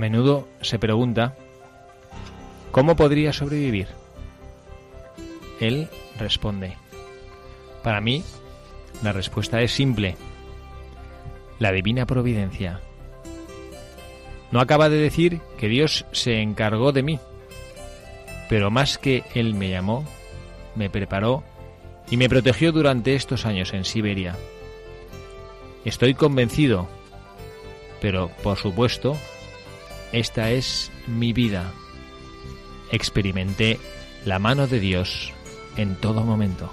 Menudo se pregunta, ¿cómo podría sobrevivir? Él responde, para mí la respuesta es simple, la divina providencia. No acaba de decir que Dios se encargó de mí, pero más que Él me llamó, me preparó y me protegió durante estos años en Siberia. Estoy convencido, pero por supuesto, esta es mi vida. Experimenté la mano de Dios en todo momento.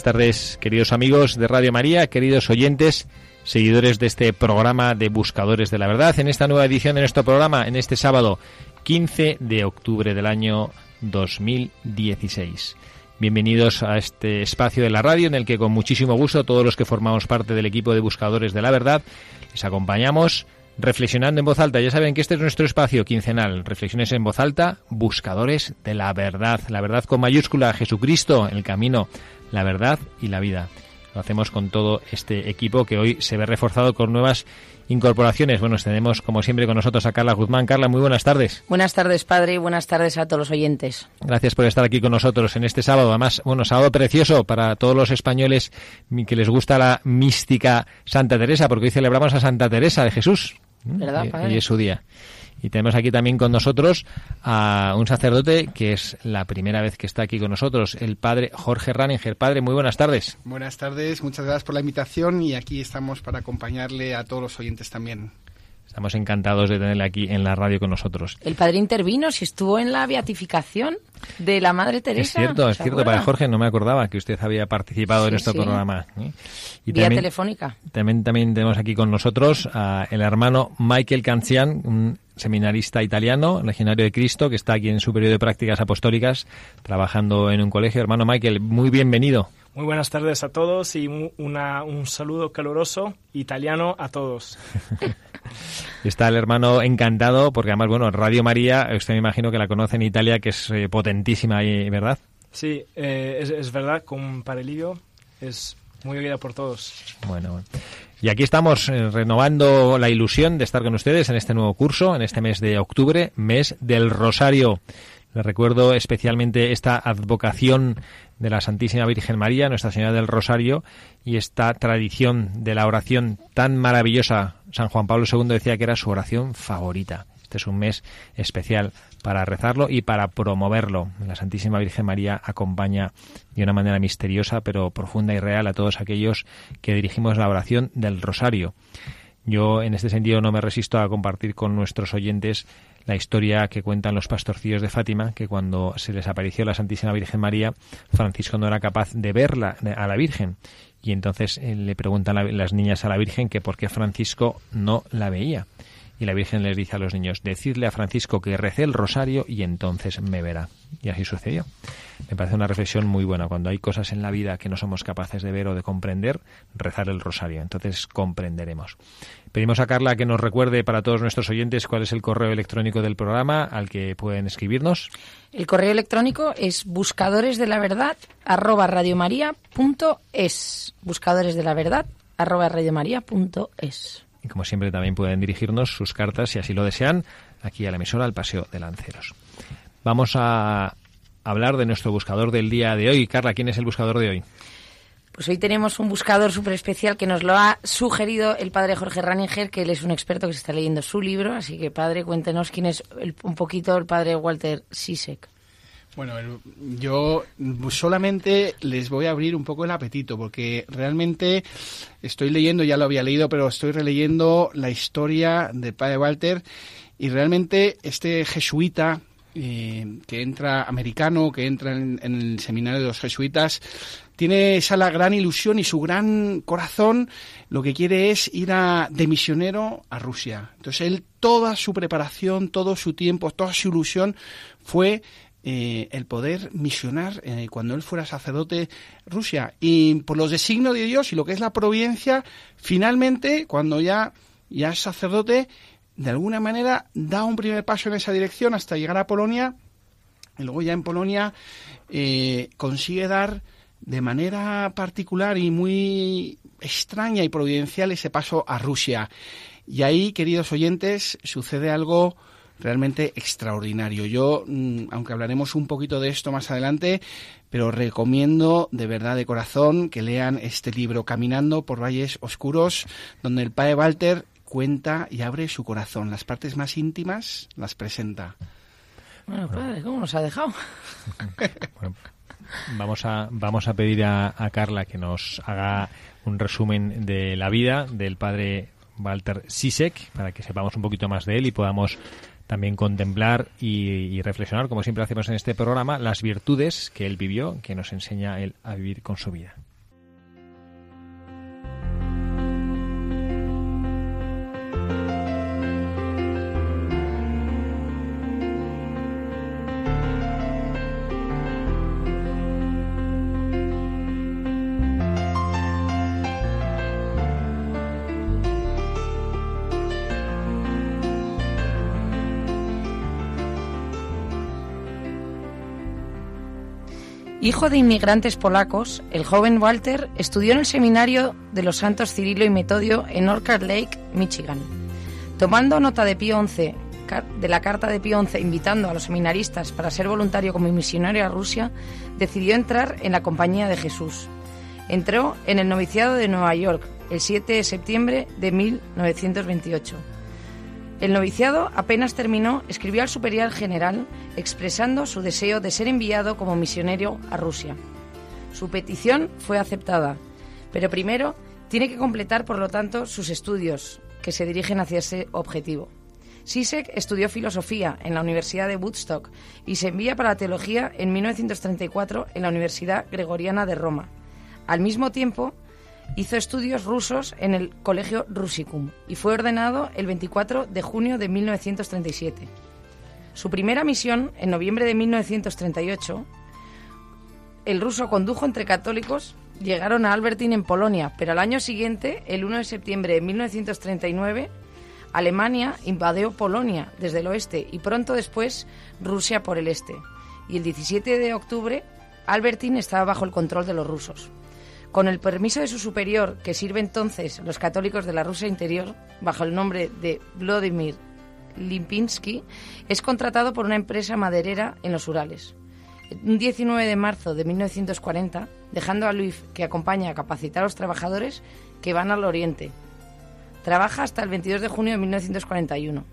Buenas tardes, queridos amigos de Radio María, queridos oyentes, seguidores de este programa de Buscadores de la Verdad, en esta nueva edición de nuestro programa, en este sábado 15 de octubre del año 2016. Bienvenidos a este espacio de la radio en el que con muchísimo gusto todos los que formamos parte del equipo de Buscadores de la Verdad les acompañamos reflexionando en voz alta. Ya saben que este es nuestro espacio quincenal. Reflexiones en voz alta, buscadores de la verdad. La verdad con mayúscula, Jesucristo, el camino, la verdad y la vida. Lo hacemos con todo este equipo que hoy se ve reforzado con nuevas incorporaciones. Bueno, tenemos como siempre con nosotros a Carla Guzmán. Carla, muy buenas tardes. Buenas tardes, padre, y buenas tardes a todos los oyentes. Gracias por estar aquí con nosotros en este sábado. Además, bueno, sábado precioso para todos los españoles que les gusta la mística Santa Teresa, porque hoy celebramos a Santa Teresa de Jesús. ¿Verdad, Y- padre? Y es su día. Y tenemos aquí también con nosotros a un sacerdote que es la primera vez que está aquí con nosotros, el padre Jorge Raninger. Padre, muy buenas tardes. Buenas tardes, muchas gracias por la invitación y aquí estamos para acompañarle a todos los oyentes también. Estamos encantados de tenerle aquí en la radio con nosotros. El padre intervino si estuvo en la beatificación de la Madre Teresa. Es cierto, es ¿se cierto. acuerda? Para Jorge no me acordaba que usted había participado en Sí, este sí. programa. ¿eh? Y Vía también, telefónica. también, también tenemos aquí con nosotros a el hermano Michael Cancian, un seminarista italiano, legionario de Cristo, que está aquí en su periodo de prácticas apostólicas, trabajando en un colegio. Hermano Michael, muy bienvenido. Muy buenas tardes a todos y una- un saludo caluroso italiano a todos. Está el hermano encantado, porque además, bueno, Radio María, usted me imagino que la conoce en Italia, que es eh, potentísima ¿verdad? Sí, eh, es, es verdad, con Parelillo es muy oída por todos. Bueno, bueno. Y aquí estamos eh, renovando la ilusión de estar con ustedes en este nuevo curso, en este mes de octubre, mes del Rosario. Les recuerdo especialmente esta advocación de la Santísima Virgen María, Nuestra Señora del Rosario, y esta tradición de la oración tan maravillosa. San Juan Pablo II decía que era su oración favorita. Este es un mes especial para rezarlo y para promoverlo. La Santísima Virgen María acompaña de una manera misteriosa pero profunda y real a todos aquellos que dirigimos la oración del Rosario. Yo, en este sentido, no me resisto a compartir con nuestros oyentes la historia que cuentan los pastorcillos de Fátima, que cuando se les apareció la Santísima Virgen María, Francisco no era capaz de verla a la Virgen. Y entonces eh, le preguntan la- las niñas a la Virgen que por qué Francisco no la veía. Y la Virgen les dice a los niños, decidle a Francisco que recé el rosario y entonces me verá. Y así sucedió. Me parece una reflexión muy buena. Cuando hay cosas en la vida que no somos capaces de ver o de comprender, rezar el rosario. Entonces comprenderemos. Pedimos a Carla que nos recuerde para todos nuestros oyentes cuál es el correo electrónico del programa al que pueden escribirnos. El correo electrónico es buscadores de la verdad arroba la verdad. Y como siempre también pueden dirigirnos sus cartas, si así lo desean, aquí a la emisora al Paseo de Lanceros. Vamos a hablar de nuestro buscador del día de hoy. Carla, ¿quién es el buscador de hoy? Pues hoy tenemos un buscador súper especial que nos lo ha sugerido el padre Jorge Raninger, que él es un experto que se está leyendo su libro. Así que, padre, cuéntenos quién es un poquito el padre Walter Sisek. Bueno, yo solamente les voy a abrir un poco el apetito porque realmente estoy leyendo, ya lo había leído, pero estoy releyendo la historia de Padre Walter y realmente este jesuita eh, que entra americano, que entra en, en el seminario de los jesuitas, tiene esa la gran ilusión y su gran corazón lo que quiere es ir a, de misionero a Rusia. Entonces él, toda su preparación, todo su tiempo, toda su ilusión fue eh, el poder misionar eh, cuando él fuera sacerdote Rusia. Y por los designios de Dios y lo que es la providencia, finalmente, cuando ya, ya es sacerdote, de alguna manera da un primer paso en esa dirección hasta llegar a Polonia. Y luego ya en Polonia eh, consigue dar de manera particular y muy extraña y providencial ese paso a Rusia. Y ahí, queridos oyentes, sucede algo realmente extraordinario. Yo, mm, aunque hablaremos un poquito de esto más adelante, pero recomiendo de verdad de corazón que lean este libro, Caminando por Valles Oscuros, donde el padre Walter cuenta y abre su corazón. Las partes más íntimas las presenta. Bueno, padre, ¿cómo nos ha dejado? Bueno, vamos a, vamos a pedir a, a Carla que nos haga un resumen de la vida del padre Walter Sisek para que sepamos un poquito más de él y podamos también contemplar y, y reflexionar, como siempre hacemos en este programa, las virtudes que él vivió, que nos enseña él a vivir con su vida. Hijo de inmigrantes polacos, el joven Walter estudió en el seminario de los santos Cirilo y Metodio en Orchard Lake, Michigan. Tomando nota de Pío XI, de la carta de Pío XI invitando a los seminaristas para ser voluntario como misionario a Rusia, decidió entrar en la Compañía de Jesús. Entró en el noviciado de Nueva York el 7 de septiembre de 1928. El noviciado apenas terminó, escribió al superior general expresando su deseo de ser enviado como misionero a Rusia. Su petición fue aceptada, pero primero tiene que completar, por lo tanto, sus estudios, que se dirigen hacia ese objetivo. Sisek estudió filosofía en la Universidad de Woodstock y se envía para la teología en 1934 en la Universidad Gregoriana de Roma. Al mismo tiempo, hizo estudios rusos en el Colegio Rusicum y fue ordenado el 24 de junio de 1937. Su primera misión, en noviembre de 1938, el ruso condujo entre católicos, llegaron a Albertín en Polonia, pero al año siguiente, el 1 de septiembre de 1939, Alemania invadió Polonia desde el oeste y pronto después Rusia por el este. Y el 17 de octubre, Albertín estaba bajo el control de los rusos. Con el permiso de su superior, que sirve entonces los católicos de la Rusia interior, bajo el nombre de Vladimir Lipinsky, es contratado por una empresa maderera en los Urales. Un 19 de marzo de 1940, dejando a Luis, que acompaña a capacitar a los trabajadores que van al oriente. Trabaja hasta el 22 de junio de 1941.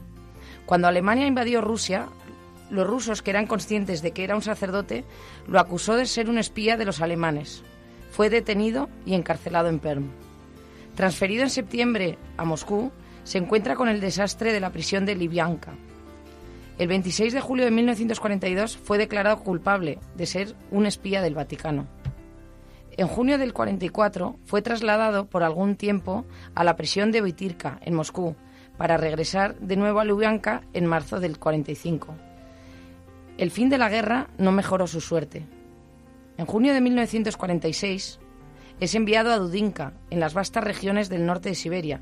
Cuando Alemania invadió Rusia, los rusos, que eran conscientes de que era un sacerdote, lo acusó de ser un espía de los alemanes. Fue detenido y encarcelado en Perm. Transferido en septiembre a Moscú, se encuentra con el desastre de la prisión de Libianca. El 26 de julio de 1942 fue declarado culpable de ser un espía del Vaticano. En junio del 44 fue trasladado por algún tiempo a la prisión de Boitirka, en Moscú, para regresar de nuevo a Lubyanka en marzo del 45. El fin de la guerra no mejoró su suerte. En junio de 1946 es enviado a Dudinka, en las vastas regiones del norte de Siberia,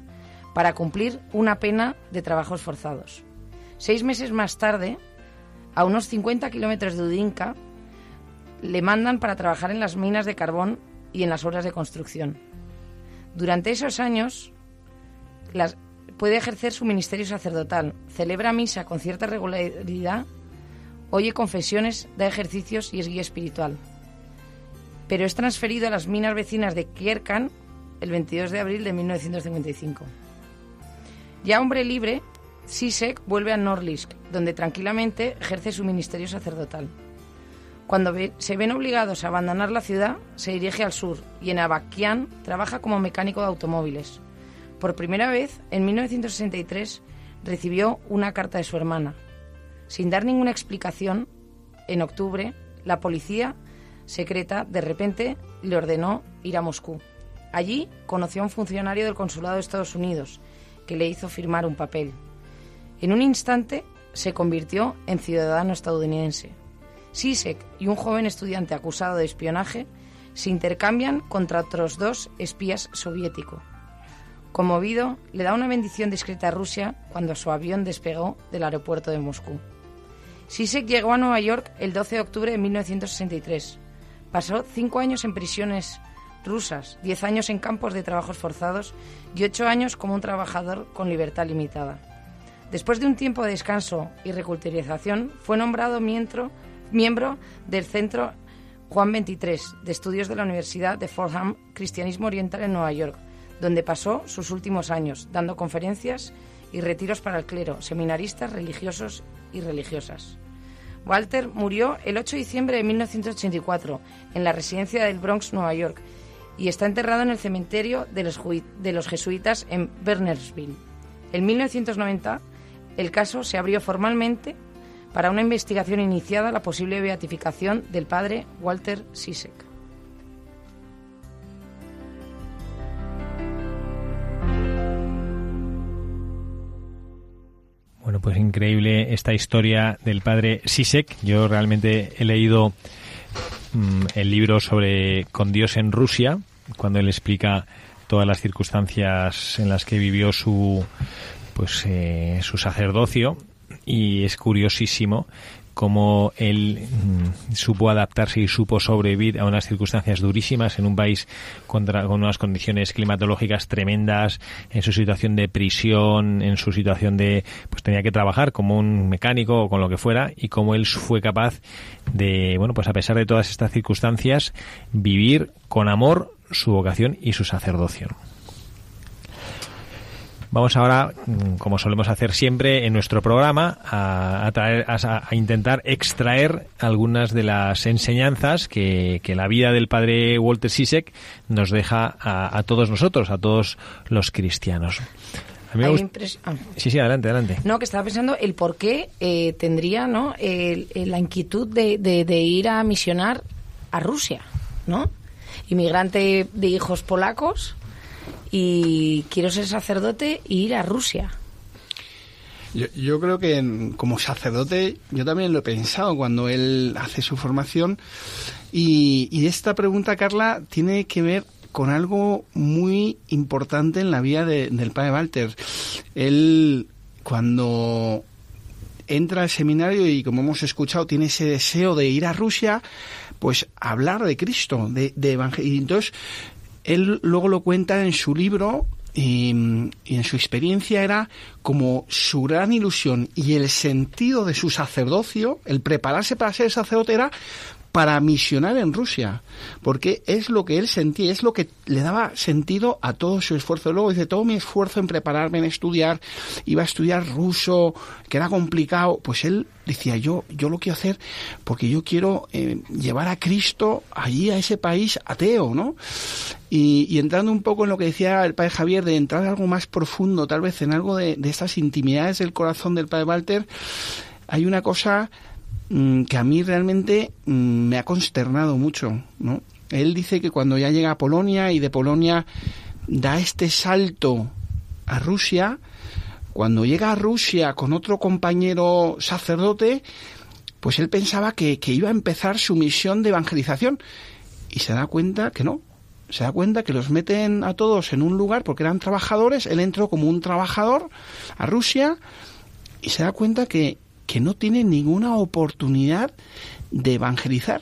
para cumplir una pena de trabajos forzados. Seis meses más tarde, a unos 50 kilómetros de Dudinka, le mandan para trabajar en las minas de carbón y en las obras de construcción. Durante esos años, puede ejercer su ministerio sacerdotal, celebra misa con cierta regularidad, oye confesiones, da ejercicios y es guía espiritual. Pero es transferido a las minas vecinas de Kierkan el 22 de abril de 1955. Ya hombre libre, Sisek vuelve a Norlisk, donde tranquilamente ejerce su ministerio sacerdotal. Cuando se ven obligados a abandonar la ciudad, se dirige al sur y en Abakian trabaja como mecánico de automóviles. Por primera vez, en 1963, recibió una carta de su hermana. Sin dar ninguna explicación, en octubre, la policía secreta de repente le ordenó ir a Moscú. Allí conoció a un funcionario del consulado de Estados Unidos que le hizo firmar un papel. En un instante se convirtió en ciudadano estadounidense. Sisek y un joven estudiante acusado de espionaje se intercambian contra otros dos espías soviéticos. Conmovido, le da una bendición discreta a Rusia cuando su avión despegó del aeropuerto de Moscú. Sisek llegó a Nueva York el 12 de octubre de 1963. Pasó cinco años en prisiones rusas, diez años en campos de trabajos forzados y ocho años como un trabajador con libertad limitada. Después de un tiempo de descanso y reculturización, fue nombrado miembro, del Centro Juan 23 de Estudios de la Universidad de Fordham Cristianismo Oriental en Nueva York, donde pasó sus últimos años, dando conferencias y retiros para el clero, seminaristas religiosos y religiosas. Walter murió el 8 de diciembre de 1984 en la residencia del Bronx, Nueva York, y está enterrado en el cementerio de los, jesuitas en Bernersville. En 1990, el caso se abrió formalmente para una investigación iniciada a la posible beatificación del padre Walter Sisek. Pues increíble esta historia del padre Sisek. Yo realmente he leído mm, el libro sobre Con Dios en Rusia, cuando él explica todas las circunstancias en las que vivió su pues eh, su sacerdocio y es curiosísimo cómo él mm, supo adaptarse y supo sobrevivir a unas circunstancias durísimas en un país contra, con unas condiciones climatológicas tremendas, en su situación de prisión, en su situación de, pues tenía que trabajar como un mecánico o con lo que fuera, y cómo él fue capaz de, bueno, pues a pesar de todas estas circunstancias, vivir con amor su vocación y su sacerdocio. Vamos ahora, mm, como solemos hacer siempre en nuestro programa, a, a traer- a- a intentar extraer algunas de las enseñanzas que, que la vida del padre Walter Sisek nos deja a, a todos nosotros, a todos los cristianos. A mí me ah. Sí, sí, adelante, adelante. No, que estaba pensando el por qué eh, tendría ¿no? el- el- la inquietud de, de- de ir a misionar a Rusia, ¿no? Inmigrante de hijos polacos y quiero ser sacerdote e ir a Rusia. Yo, yo creo que como sacerdote, yo también lo he pensado cuando él hace su formación. Y, esta pregunta, Carla, tiene que ver con algo muy importante en la vida de- del padre Walter. Él, cuando entra al seminario y como hemos escuchado tiene ese deseo de ir a Rusia, pues hablar de Cristo, de, de evangelio. Entonces él luego lo cuenta en su libro y, en su experiencia era como su gran ilusión y el sentido de su sacerdocio, el prepararse para ser sacerdote era para misionar en Rusia, porque es lo que él sentía, es lo que le daba sentido a todo su esfuerzo. Luego dice, todo mi esfuerzo en prepararme, en estudiar, iba a estudiar ruso, que era complicado, pues él decía, yo, yo lo quiero hacer porque yo quiero eh, llevar a Cristo allí a ese país ateo, ¿no? Y, y, entrando un poco en lo que decía el padre Javier, de entrar en algo más profundo, tal vez en algo de, estas intimidades del corazón del padre Walter, hay una cosa que a mí realmente mm, me ha consternado mucho, ¿no? Él dice que cuando ya llega a Polonia y de Polonia da este salto a Rusia, cuando llega a Rusia con otro compañero sacerdote, pues él pensaba que, que, iba a empezar su misión de evangelización y se da cuenta que no. Se da cuenta que los meten a todos en un lugar porque eran trabajadores. Él entró como un trabajador a Rusia y se da cuenta que, que no tiene ninguna oportunidad de evangelizar,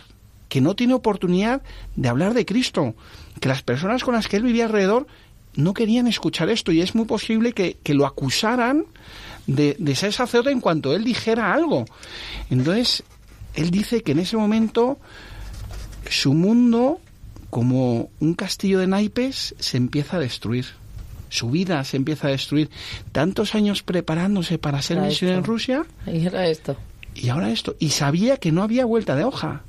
que no tiene oportunidad de hablar de Cristo, que las personas con las que él vivía alrededor no querían escuchar esto y es muy posible que, que lo acusaran de, de, ser sacerdote en cuanto él dijera algo. Entonces, él dice que en ese momento su mundo, como un castillo de naipes, se empieza a destruir. Su vida se empieza a destruir. Tantos años preparándose para ser misionero en Rusia. Y era esto. Y ahora esto. Y sabía que no había vuelta de hoja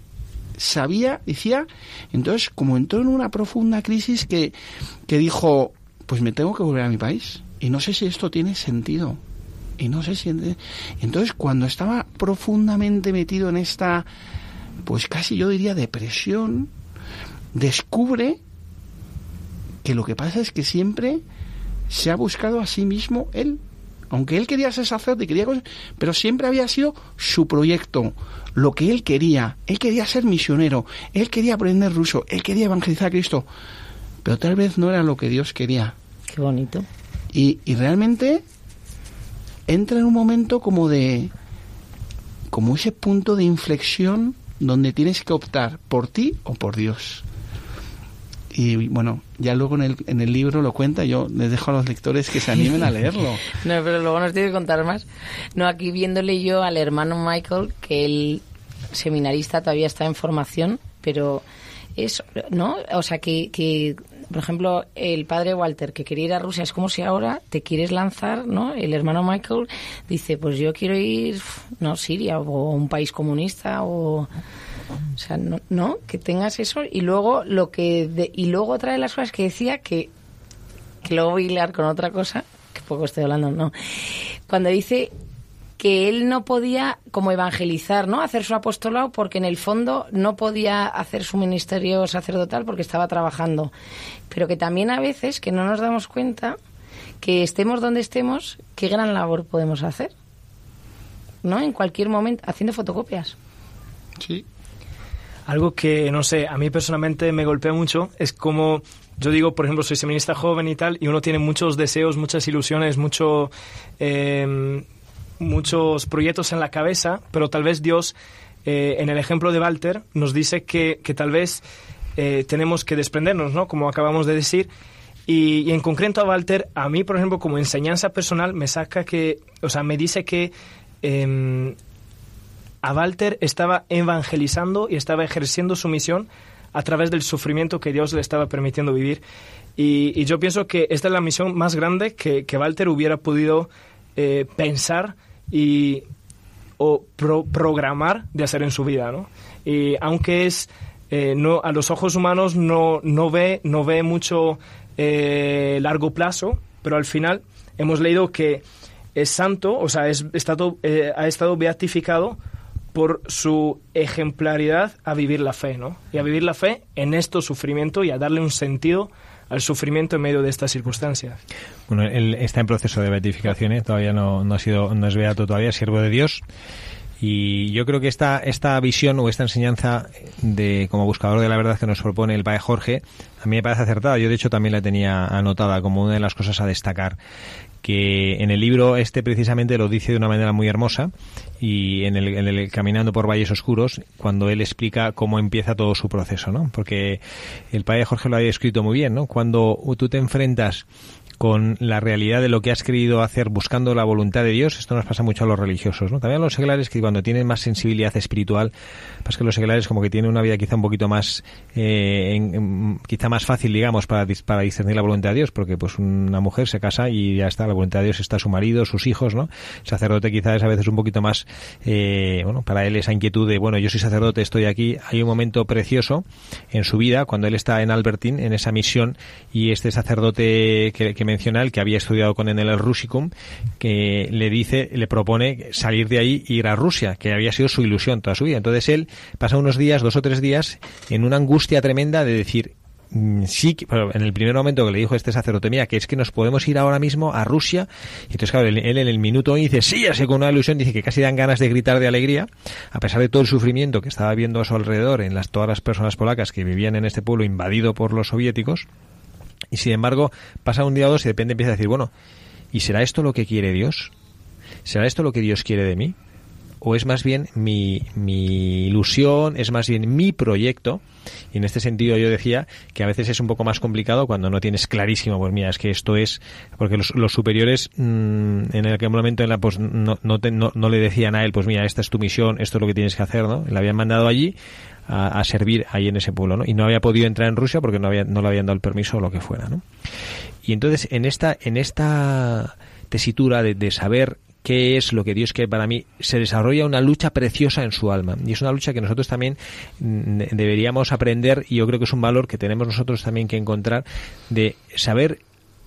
sabía, decía, entonces como entró en una profunda crisis que, que dijo, pues me tengo que volver a mi país. Y no sé si esto tiene sentido. Y no sé si... Entonces cuando estaba profundamente metido en esta, pues casi yo diría depresión, descubre que lo que pasa es que siempre se ha buscado a sí mismo él. Aunque él quería ser sacerdote, quería cosas, pero siempre había sido su proyecto, lo que él quería. Él quería ser misionero, él quería aprender ruso, él quería evangelizar a Cristo, pero tal vez no era lo que Dios quería. Qué bonito. Y, y realmente entra en un momento como de, como ese punto de inflexión donde tienes que optar por ti o por Dios. Y bueno, ya luego en el, en el libro lo cuenta, yo les dejo a los lectores que se animen a leerlo. no, pero luego nos tiene que contar más. No, aquí viéndole yo al hermano Michael, que el seminarista todavía está en formación, pero es, ¿no? O sea, que, que, por ejemplo, el padre Walter, que quería ir a Rusia, es como si ahora te quieres lanzar, ¿no? El hermano Michael dice, pues yo quiero ir, no, Siria o un país comunista o... O sea, no, no, que tengas eso y luego lo que de, y luego otra de las cosas que decía que que luego voy a hilar con otra cosa que poco estoy hablando, no. Cuando dice que él no podía como evangelizar, ¿no? Hacer su apostolado porque en el fondo no podía hacer su ministerio sacerdotal porque estaba trabajando. Pero que también a veces que no nos damos cuenta que estemos donde estemos, qué gran labor podemos hacer. ¿No? En cualquier momento haciendo fotocopias. Sí. Algo que, no sé, a mí personalmente me golpea mucho es como, yo digo, por ejemplo, soy seminarista joven y tal, y uno tiene muchos deseos, muchas ilusiones, mucho, eh, muchos proyectos en la cabeza, pero tal vez Dios, eh, en el ejemplo de Walter, nos dice que, que tal vez eh, tenemos que desprendernos, ¿no? Como acabamos de decir. Y, en concreto a Walter, a mí, por ejemplo, como enseñanza personal, me saca que, o sea, me dice que eh, a Walter estaba evangelizando y estaba ejerciendo su misión a través del sufrimiento que Dios le estaba permitiendo vivir. Y, yo pienso que esta es la misión más grande que, que Walter hubiera podido eh, pensar y o pro, programar de hacer en su vida, ¿no? Y aunque es eh, no a los ojos humanos no, no ve no ve mucho eh, largo plazo, pero al final hemos leído que es santo, o sea, es eh, ha estado beatificado por su ejemplaridad a vivir la fe, ¿no? Y a vivir la fe en esto sufrimiento y a darle un sentido al sufrimiento en medio de estas circunstancias. Bueno, él está en proceso de beatificación, ¿eh? todavía no, ha sido, no es beato todavía, siervo de Dios. Y yo creo que esta, esta visión o esta enseñanza de como buscador de la verdad que nos propone el padre Jorge, a mí me parece acertada. Yo de hecho también la tenía anotada como una de las cosas a destacar que en el libro este precisamente lo dice de una manera muy hermosa y en el, Caminando por Valles Oscuros cuando él explica cómo empieza todo su proceso, ¿no? Porque el padre Jorge lo había escrito muy bien, ¿no? Cuando tú te enfrentas con la realidad de lo que has querido hacer buscando la voluntad de Dios, esto nos pasa mucho a los religiosos, ¿no? También a los seglares que cuando tienen más sensibilidad espiritual, pues que los seglares como que tienen una vida quizá un poquito más, eh, quizá más fácil, digamos, para, para discernir la voluntad de Dios, porque pues una mujer se casa y ya está, la voluntad de Dios está su marido, sus hijos, ¿no? Sacerdote quizá es a veces un poquito más, eh, bueno, para él esa inquietud de, bueno, yo soy sacerdote, estoy aquí, hay un momento precioso en su vida cuando él está en Albertín, en esa misión, y este sacerdote que él, que había estudiado con él en el Rusicum, que le dice, le propone salir de ahí e ir a Rusia, que había sido su ilusión toda su vida. Entonces él pasa unos días, dos o tres días, en una angustia tremenda de decir, mm, sí, que- en el primer momento que le dijo este sacerdote, mira, que es que nos podemos ir ahora mismo a Rusia, y entonces claro, él, él en el minuto dice, sí, así con una ilusión, dice que casi dan ganas de gritar de alegría, a pesar de todo el sufrimiento que estaba viendo a su alrededor en las todas las personas polacas que vivían en este pueblo invadido por los soviéticos, y sin embargo, pasa un día o dos y de repente empieza a decir, bueno, ¿y será esto lo que quiere Dios? ¿Será esto lo que Dios quiere de mí? ¿O es más bien mi, mi ilusión, es más bien mi proyecto? Y en este sentido yo decía que a veces es un poco más complicado cuando no tienes clarísimo, pues mira, es que esto es, porque los, los superiores mm, en aquel momento en la, pues, no, no, te- no- no le decían a él, pues mira, esta es tu misión, esto es lo que tienes que hacer, ¿no? Le habían mandado allí a, servir ahí en ese pueblo, ¿no? Y no había podido entrar en Rusia porque no, no le habían dado el permiso o lo que fuera, ¿no? Y entonces en esta, en esta tesitura de, de saber qué es lo que Dios quiere para mí, se desarrolla una lucha preciosa en su alma. Y es una lucha que nosotros también mm, deberíamos aprender, y yo creo que es un valor que tenemos nosotros también que encontrar, de saber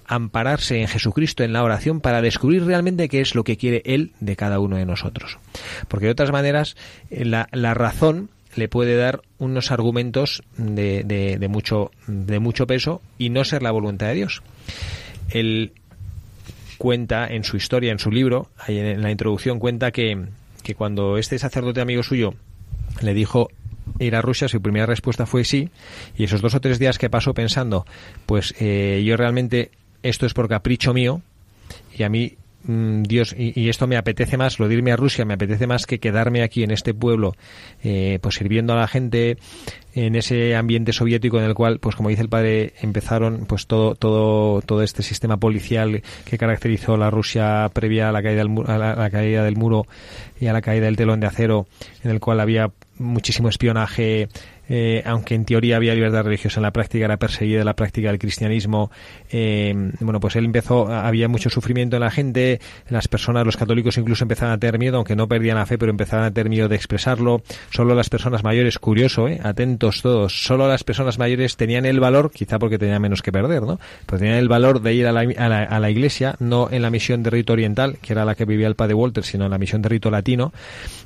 ampararse en Jesucristo en la oración para descubrir realmente qué es lo que quiere Él de cada uno de nosotros. Porque de otras maneras, eh, la razón le puede dar unos argumentos de, de, mucho, de mucho peso y no ser la voluntad de Dios. Él cuenta en su historia, en su libro, en la introducción cuenta que, que cuando este sacerdote amigo suyo le dijo ir a Rusia, su primera respuesta fue sí, y esos dos o tres días que pasó pensando, pues eh, yo realmente esto es por capricho mío, y a mí mm, Dios y, esto me apetece más lo de irme a Rusia me apetece más que quedarme aquí en este pueblo eh, pues sirviendo a la gente en ese ambiente soviético en el cual pues como dice el padre empezaron pues todo todo todo este sistema policial que caracterizó la Rusia previa a la caída del, a la caída del muro y a la caída del telón de acero en el cual había muchísimo espionaje eh, aunque en teoría había libertad religiosa, en la práctica era perseguida la práctica del cristianismo. Eh, bueno, pues él empezó, había mucho sufrimiento en la gente, las personas, los católicos incluso empezaban a tener miedo, aunque no perdían la fe, pero empezaban a tener miedo de expresarlo. Solo las personas mayores, curioso, ¿eh? atentos todos, solo las personas mayores tenían el valor, quizá porque tenían menos que perder, ¿no? Pero tenían el valor de ir a la, a la, iglesia, no en la misión de rito oriental, que era la que vivía el padre Walter, sino en la misión de rito latino,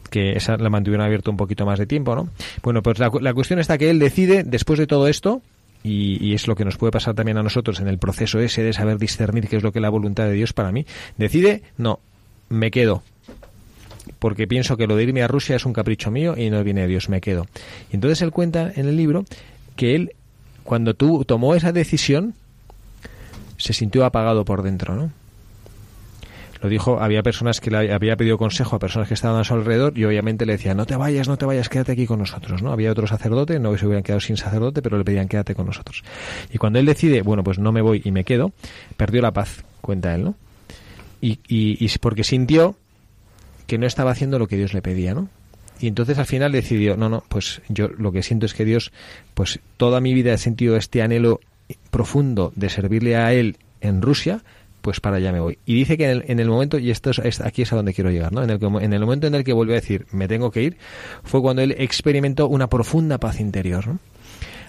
que esa la mantuvieron abierta un poquito más de tiempo, ¿no? Bueno, pues la cuestión está que él decide, después de todo esto, y, es lo que nos puede pasar también a nosotros en el proceso ese de saber discernir qué es lo que es la voluntad de Dios para mí, decide, no, me quedo, porque pienso que lo de irme a Rusia es un capricho mío y no viene de Dios, me quedo. Y entonces él cuenta en el libro que él, cuando tú tomó esa decisión, se sintió apagado por dentro, ¿no? Lo dijo, había personas que le había pedido consejo a personas que estaban a su alrededor y obviamente le decían, no te vayas, no te vayas, quédate aquí con nosotros, ¿no? Había otro sacerdote, no se hubieran quedado sin sacerdote, pero le pedían, quédate con nosotros. Y cuando él decide, bueno, pues no me voy y me quedo, perdió la paz, cuenta él, ¿no? Y, y, y porque sintió que no estaba haciendo lo que Dios le pedía, ¿no? Y entonces al final decidió, no, no, pues yo lo que siento es que Dios, pues toda mi vida he sentido este anhelo profundo de servirle a Él en Rusia, pues para allá me voy. Y dice que en el, en el momento, y esto es, aquí es a donde quiero llegar, ¿no? En el, en el momento en el que volvió a decir, me tengo que ir, fue cuando él experimentó una profunda paz interior, ¿no?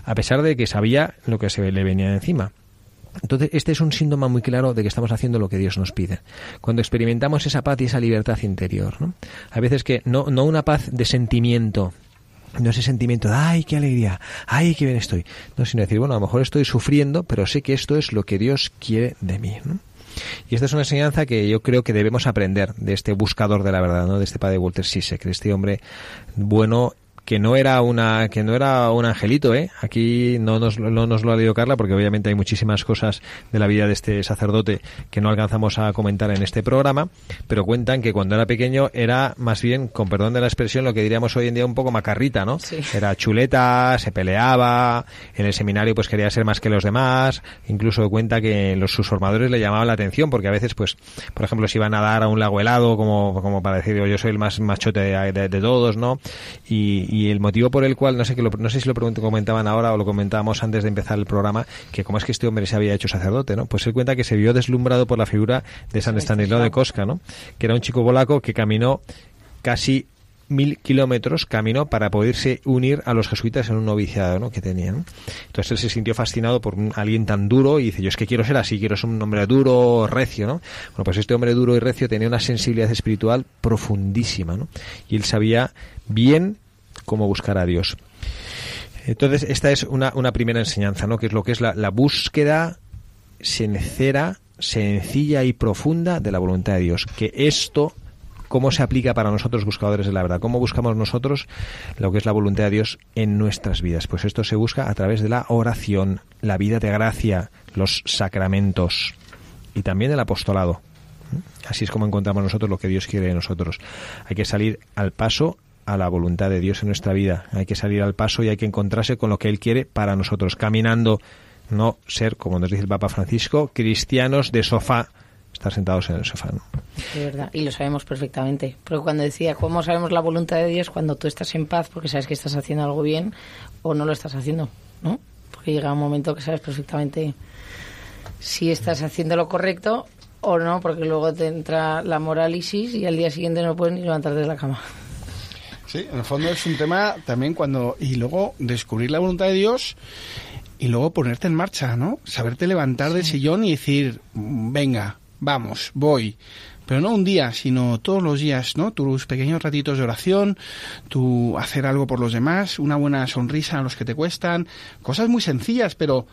A pesar de que sabía lo que se le venía encima. Entonces, este es un síntoma muy claro de que estamos haciendo lo que Dios nos pide. Cuando experimentamos esa paz y esa libertad interior, ¿no? A veces que no, no una paz de sentimiento, no ese sentimiento de ay, qué alegría, ay, qué bien estoy. No, sino decir, bueno, a lo mejor estoy sufriendo, pero sé que esto es lo que Dios quiere de mí, ¿no? Y esta es una enseñanza que yo creo que debemos aprender de este buscador de la verdad, ¿no? De este padre Walter Sisek, de este hombre bueno que no era una que no era un angelito, ¿eh? Aquí no nos, no nos lo ha leído Carla porque obviamente hay muchísimas cosas de la vida de este sacerdote que no alcanzamos a comentar en este programa, pero cuentan que cuando era pequeño era más bien, con perdón de la expresión, lo que diríamos hoy en día un poco macarrita, ¿no? Sí. Era chuleta, se peleaba, en el seminario pues quería ser más que los demás, incluso cuenta que los sus formadores le llamaban la atención porque a veces pues, por ejemplo, si iban a dar a un lago helado como, como para decir yo soy el más machote de, de- de todos, ¿no? Y, y el motivo por el cual, no sé que lo, no sé si lo comentaban ahora o lo comentábamos antes de empezar el programa, que cómo es que este hombre se había hecho sacerdote, ¿no? Pues él cuenta que se vio deslumbrado por la figura de San Estanislao de Kostka, ¿no? Que era un chico polaco que caminó casi mil kilómetros caminó para poderse unir a los jesuitas en un noviciado ¿no? que tenían. Entonces él se sintió fascinado por un- alguien tan duro y dice, yo es que quiero ser así, quiero ser un hombre duro, recio, ¿no? Bueno, pues este hombre duro y recio tenía una sensibilidad espiritual profundísima, ¿no? Y él sabía bien cómo buscar a Dios. Entonces, esta es una, una primera enseñanza, ¿no? Que es lo que es la, la búsqueda sincera, sencilla y profunda de la voluntad de Dios. Que esto, ¿cómo se aplica para nosotros buscadores de la verdad? ¿Cómo buscamos nosotros lo que es la voluntad de Dios en nuestras vidas? Pues esto se busca a través de la oración, la vida de gracia, los sacramentos y también el apostolado. Así es como encontramos nosotros lo que Dios quiere de nosotros. Hay que salir al paso a la voluntad de Dios en nuestra vida. Hay que salir al paso y hay que encontrarse con lo que Él quiere para nosotros, caminando, no ser, como nos dice el Papa Francisco, cristianos de sofá, estar sentados en el sofá. De verdad, y lo sabemos perfectamente. Porque cuando decía, ¿cómo sabemos la voluntad de Dios? Cuando tú estás en paz porque sabes que estás haciendo algo bien o no lo estás haciendo, ¿no? Porque llega un momento que sabes perfectamente si estás haciendo lo correcto o no, porque luego te entra la morálisis y al día siguiente no puedes ni levantarte de la cama. Sí, en el fondo es un tema también cuando... Y luego descubrir la voluntad de Dios y luego ponerte en marcha, ¿no? Saberte levantar del sillón y decir, "Mm, venga, vamos, voy. Pero no un día, sino todos los días, ¿no? Tus pequeños ratitos de oración, tu hacer algo por los demás, una buena sonrisa a los que te cuestan, cosas muy sencillas, pero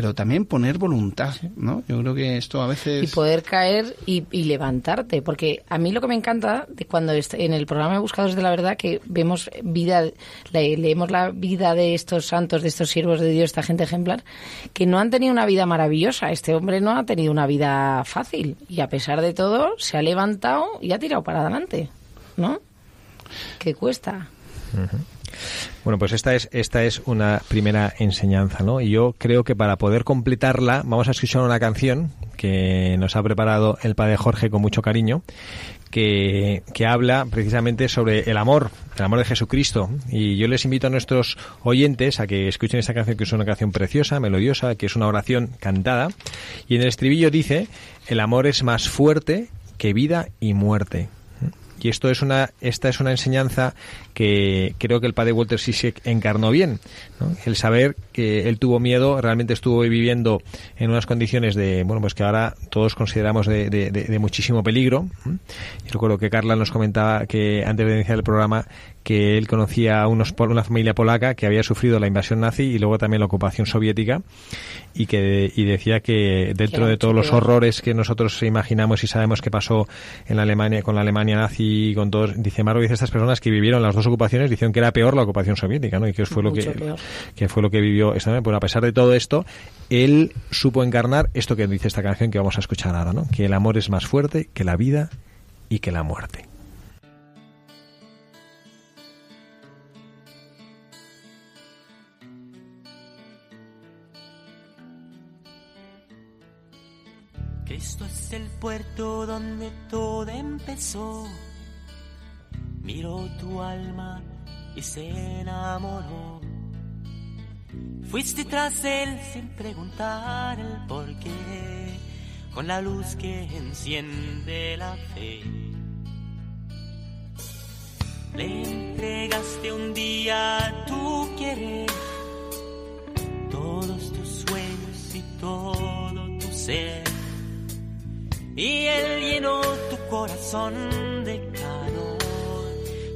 pero también poner voluntad, ¿no? Yo creo que esto a veces... y poder caer y, y levantarte. Porque a mí lo que me encanta de cuando en el programa de Buscadores de la Verdad que vemos vida, le- leemos la vida de estos santos, de estos siervos de Dios, esta gente ejemplar, que no han tenido una vida maravillosa. Este hombre no ha tenido una vida fácil y a pesar de todo se ha levantado y ha tirado para adelante, ¿no? Que cuesta. Bueno, pues esta es, esta es una primera enseñanza, ¿no? Y yo creo que para poder completarla vamos a escuchar una canción que nos ha preparado el padre Jorge con mucho cariño, que, que habla precisamente sobre el amor, el amor de Jesucristo. Y yo les invito a nuestros oyentes a que escuchen esta canción, que es una canción preciosa, melodiosa, que es una oración cantada. Y en el estribillo dice, el amor es más fuerte que vida y muerte. Y esto es una, esta es una enseñanza que creo que el padre Walter Sisek encarnó bien. El saber que él tuvo miedo, realmente estuvo viviendo en unas condiciones de, bueno, pues que ahora todos consideramos de, de- de- muchísimo peligro. ¿m? Y recuerdo que Carla nos comentaba que antes de iniciar el programa que él conocía a unos, una familia polaca que había sufrido la invasión nazi y luego también la ocupación soviética y que y decía que dentro de todos los horrores que nosotros imaginamos y sabemos que pasó en la Alemania con la Alemania nazi y con todos dice Margo dice estas personas que vivieron las dos ocupaciones dijeron que era peor la ocupación soviética ¿no? y que fue lo que peor. que fue lo que vivió esta pues a pesar de todo esto él supo encarnar esto que dice esta canción que vamos a escuchar ahora ¿no? que el amor es más fuerte que la vida y que la muerte Cristo es el puerto donde todo empezó. Miró tu alma y se enamoró. Fuiste tras él sin preguntar el por qué, con la luz que enciende la fe. Le entregaste un día tu querer, todos tus sueños y todo tu ser. Y él llenó tu corazón de calor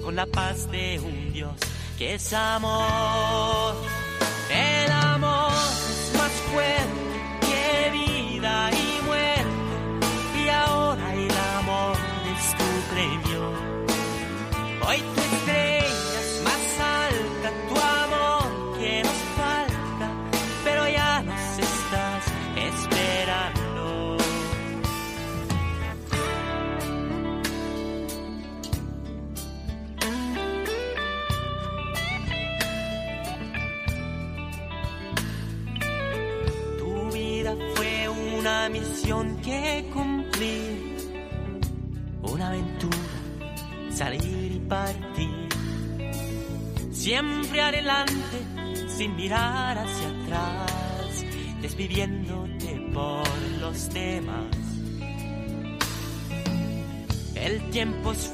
con la paz de un Dios que es amor. El amor es más fuerte que vida y muerte. Y ahora el amor es tu premio. Hoy atrás, despidiéndote por los demás. El tiempo es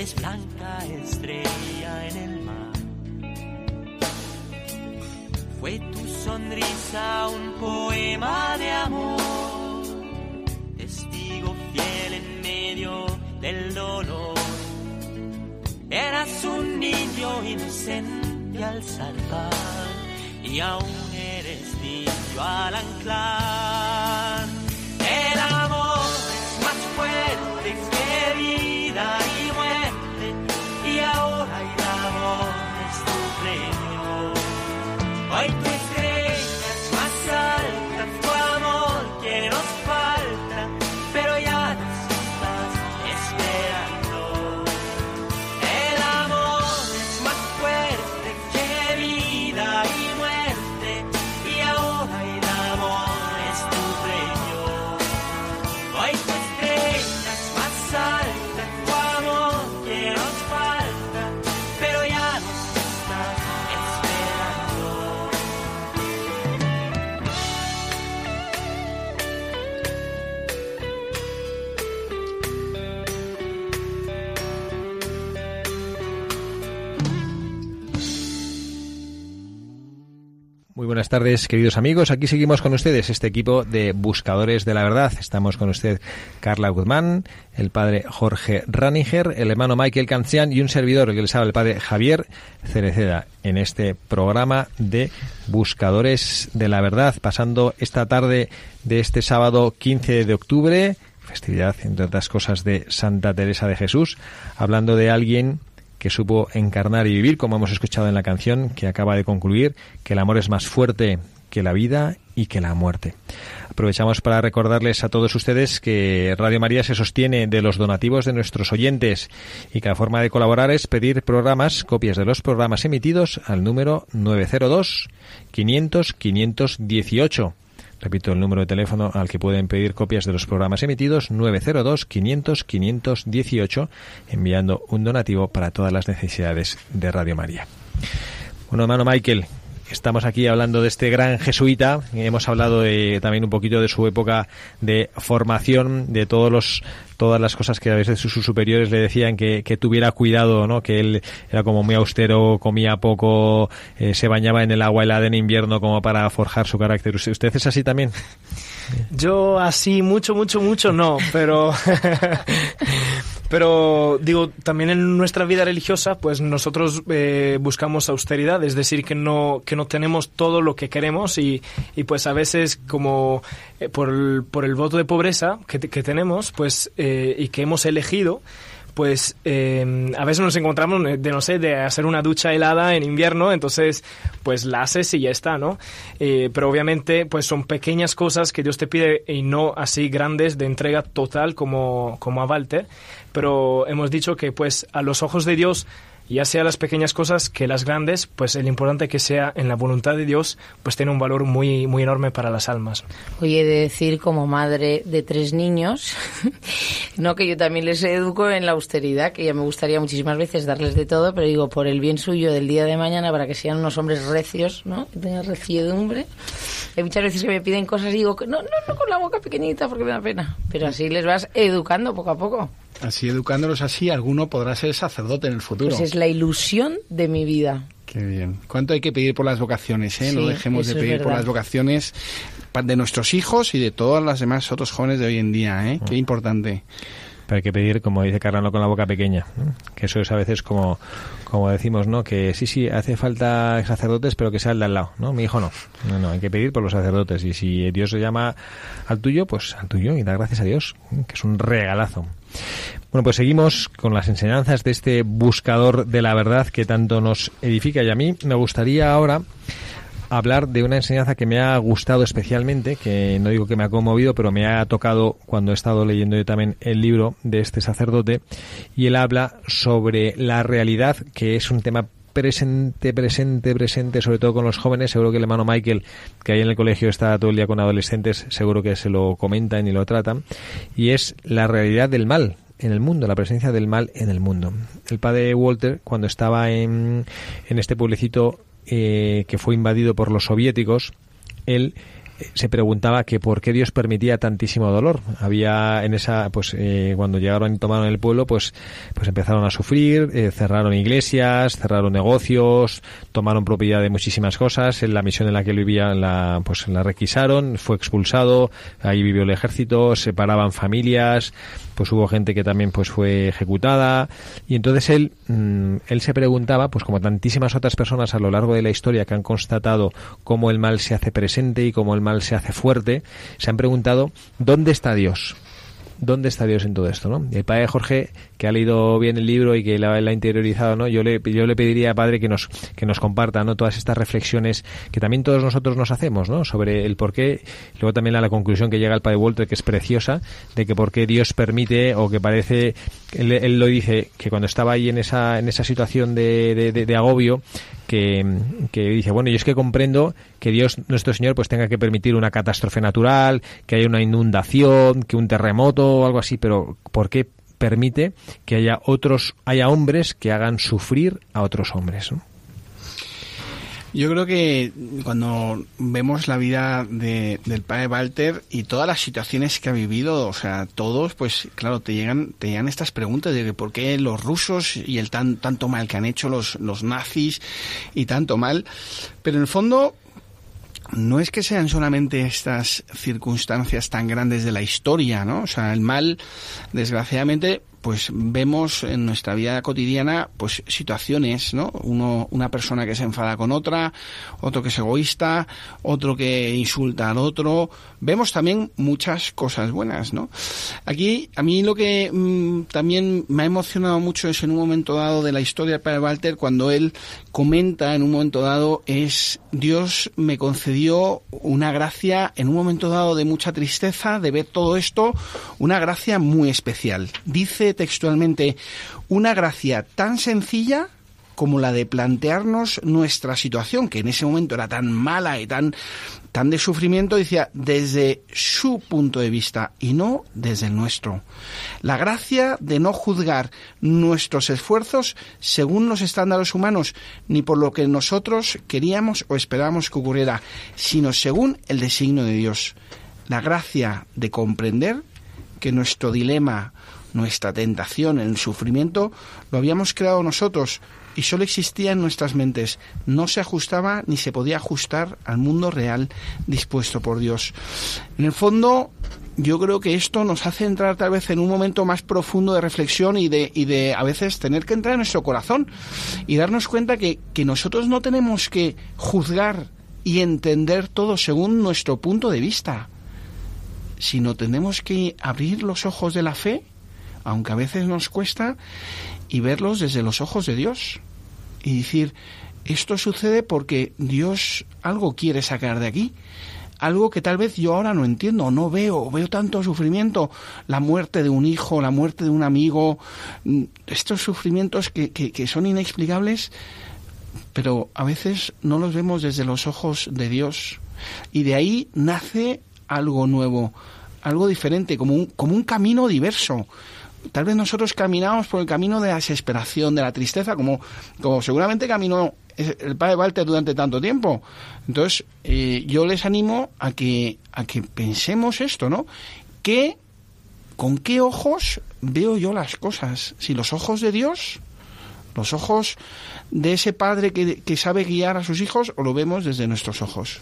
eres blanca estrella en el mar. Fue tu sonrisa un poema de amor, testigo fiel en medio del dolor. Eras un niño inocente al salvar y aún eres niño al anclar. Buenas tardes, queridos amigos. Aquí seguimos con ustedes, este equipo de buscadores de la verdad. Estamos con usted, Carla Guzmán, el padre Jorge Raniger, el hermano Michael Cancian y un servidor, el que les habla, el padre Javier Cereceda, en este programa de buscadores de la verdad, pasando esta tarde de este sábado 15 de octubre, festividad, entre otras cosas, de Santa Teresa de Jesús, hablando de alguien que supo encarnar y vivir, como hemos escuchado en la canción que acaba de concluir, que el amor es más fuerte que la vida y que la muerte. Aprovechamos para recordarles a todos ustedes que Radio María se sostiene de los donativos de nuestros oyentes y que la forma de colaborar es pedir programas, copias de los programas emitidos al número 902 500 518. Repito el número de teléfono al que pueden pedir copias de los programas emitidos 902 500 518 enviando un donativo para todas las necesidades de Radio María. Bueno, hermano Michael, estamos aquí hablando de este gran jesuita. Hemos hablado de, también un poquito de su época de formación, de todos los todas las cosas que a veces sus superiores le decían que, tuviera cuidado, ¿no? Que él era como muy austero, comía poco, eh, se bañaba en el agua helada en invierno como para forjar su carácter. ¿Usted, usted es así también? Yo así mucho, mucho, mucho no, pero pero digo también en nuestra vida religiosa, pues nosotros eh, buscamos austeridad, es decir que no que no tenemos todo lo que queremos y, y pues a veces como eh, por, el, por el voto de pobreza que, que tenemos, pues eh, y que hemos elegido pues eh, a veces nos encontramos de no sé de hacer una ducha helada en invierno entonces pues la haces y ya está no Eh, pero obviamente pues son pequeñas cosas que Dios te pide y no así grandes de entrega total como como a Walter. Pero hemos dicho que pues a los ojos de Dios ya sea las pequeñas cosas que las grandes, pues el importante que sea en la voluntad de Dios, pues tiene un valor muy, muy enorme para las almas. Oye, de decir como madre de tres niños, no que yo también les educo en la austeridad, que ya me gustaría muchísimas veces darles de todo, pero digo, por el bien suyo del día de mañana, para que sean unos hombres recios, ¿no? Que tengan reciedumbre. Hay muchas veces que me piden cosas y digo, no, no, no con la boca pequeñita porque me da pena. Pero así les vas educando poco a poco. Así educándolos así, alguno podrá ser sacerdote en el futuro. Pues es la ilusión de mi vida. Qué bien. ¿Cuánto hay que pedir por las vocaciones? Eh? no dejemos de pedir por las vocaciones de nuestros hijos y de todas las demás otros jóvenes de hoy en día. ¿eh? Qué importante. Pero hay que pedir, como dice Carrano, con la boca pequeña. ¿no? Que eso es a veces como, como decimos, ¿no? Que sí, sí, hace falta sacerdotes, pero que sea el de al lado, ¿no? Mi hijo no. No, no, hay que pedir por los sacerdotes. Y si Dios le llama al tuyo, pues al tuyo y da gracias a Dios, ¿eh? que es un regalazo. Bueno, pues seguimos con las enseñanzas de este buscador de la verdad que tanto nos edifica. Y a mí me gustaría ahora hablar de una enseñanza que me ha gustado especialmente, que no digo que me ha conmovido, pero me ha tocado cuando he estado leyendo yo también el libro de este sacerdote, y él habla sobre la realidad, que es un tema presente, presente, presente, sobre todo con los jóvenes. Seguro que el hermano Michael, que ahí en el colegio está todo el día con adolescentes, seguro que se lo comentan y lo tratan. Y es la realidad del mal en el mundo, la presencia del mal en el mundo. El padre Walter, cuando estaba en, en este pueblecito eh, que fue invadido por los soviéticos, él se preguntaba que por qué Dios permitía tantísimo dolor. Había en esa, pues eh, cuando llegaron y tomaron el pueblo, pues, pues empezaron a sufrir, eh, cerraron iglesias, cerraron negocios, tomaron propiedad de muchísimas cosas. En la misión en la que él vivía, la, pues la requisaron, fue expulsado, ahí vivió el ejército, separaban familias, pues hubo gente que también pues fue ejecutada y entonces él mm, él se preguntaba pues como tantísimas otras personas a lo largo de la historia que han constatado cómo el mal se hace presente y cómo el mal se hace fuerte se han preguntado dónde está Dios ¿Dónde está Dios en todo esto? ¿no? El padre Jorge, que ha leído bien el libro y que la, ha interiorizado, ¿no? yo, le, yo le pediría, padre, que nos, que nos comparta ¿no? todas estas reflexiones que también todos nosotros nos hacemos ¿no? sobre el por qué. Luego también a la conclusión que llega el padre Walter, que es preciosa, de que por qué Dios permite o que parece, él, él lo dice, que cuando estaba ahí en esa, en esa situación de, de, agobio, que, que, dice, bueno, yo es que comprendo que Dios, nuestro Señor, pues tenga que permitir una catástrofe natural, que haya una inundación, que un terremoto o algo así, pero ¿por qué permite que haya otros, haya hombres que hagan sufrir a otros hombres? ¿no? Yo creo que cuando vemos la vida de, del padre Walter y todas las situaciones que ha vivido, o sea, todos, pues claro, te llegan, te llegan estas preguntas de que por qué los rusos y el tan, tanto mal que han hecho los, los nazis y tanto mal. Pero en el fondo, no es que sean solamente estas circunstancias tan grandes de la historia, ¿no? O sea, el mal, desgraciadamente, pues vemos en nuestra vida cotidiana pues situaciones, ¿no? Uno, una persona que se enfada con otra, otro que es egoísta, otro que insulta al otro. Vemos también muchas cosas buenas, ¿no? Aquí a mí lo que mmm, también me ha emocionado mucho es en un momento dado de la historia Padre Walter cuando él comenta en un momento dado es Dios me concedió una gracia en un momento dado de mucha tristeza de ver todo esto, una gracia muy especial. Dice textualmente una gracia tan sencilla como la de plantearnos nuestra situación, que en ese momento era tan mala y tan, tan de sufrimiento, decía, desde su punto de vista y no desde el nuestro. La gracia de no juzgar nuestros esfuerzos según los estándares humanos, ni por lo que nosotros queríamos o esperábamos que ocurriera, sino según el designio de Dios. La gracia de comprender que nuestro dilema, nuestra tentación, el sufrimiento, lo habíamos creado nosotros y solo existía en nuestras mentes. No se ajustaba ni se podía ajustar al mundo real dispuesto por Dios. En el fondo, yo creo que esto nos hace entrar tal vez en un momento más profundo de reflexión y de, y de a veces tener que entrar en nuestro corazón y darnos cuenta que, que nosotros no tenemos que juzgar y entender todo según nuestro punto de vista, sino tenemos que abrir los ojos de la fe aunque a veces nos cuesta, y verlos desde los ojos de Dios. Y decir, esto sucede porque Dios algo quiere sacar de aquí, algo que tal vez yo ahora no entiendo, no veo, veo tanto sufrimiento, la muerte de un hijo, la muerte de un amigo, mm, estos sufrimientos que, que, son inexplicables, pero a veces no los vemos desde los ojos de Dios. Y de ahí nace algo nuevo, algo diferente, como un, como un camino diverso tal vez nosotros caminamos por el camino de la desesperación, de la tristeza, como, como seguramente caminó el padre Walter durante tanto tiempo. Entonces, eh, yo les animo a que, a que pensemos esto, ¿no? ¿Qué, ¿Con qué ojos veo yo las cosas? Si los ojos de Dios, los ojos de ese padre que, que sabe guiar a sus hijos, o lo vemos desde nuestros ojos.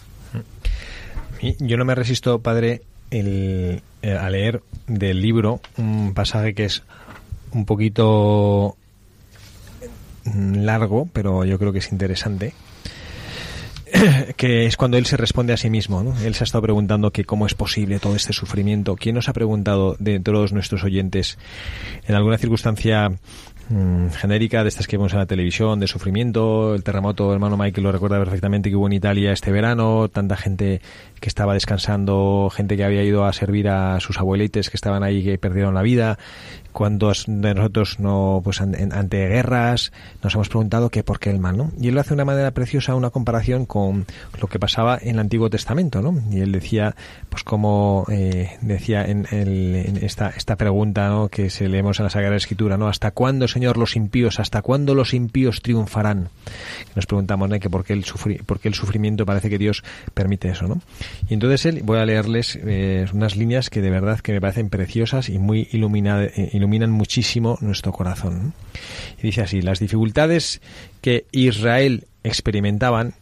Yo no me resisto, padre, el, eh, a leer del libro un pasaje que es un poquito largo, pero yo creo que es interesante, que es cuando él se responde a sí mismo. Él se ha estado preguntando que cómo es posible todo este sufrimiento. ¿Quién nos ha preguntado de todos nuestros oyentes en alguna circunstancia mm, genérica de estas que vemos en la televisión, de sufrimiento, el terremoto, hermano Michael lo recuerda perfectamente que hubo en Italia este verano, tanta gente que estaba descansando, gente que había ido a servir a sus abuelites que estaban ahí que perdieron la vida, cuántos de nosotros no pues ante guerras nos hemos preguntado que por qué el mal no y él hace de una manera preciosa una comparación con lo que pasaba en el Antiguo Testamento no y él decía pues como eh, decía en, esta esta pregunta ¿no? que se leemos en la Sagrada Escritura no hasta cuándo Señor los impíos hasta cuándo los impíos triunfarán nos preguntamos ¿no? que por qué el el sufrimiento parece que Dios permite eso no y entonces él voy a leerles eh, unas líneas que de verdad que me parecen preciosas y muy eh, iluminan muchísimo nuestro corazón. Y dice así, las dificultades que Israel experimentaban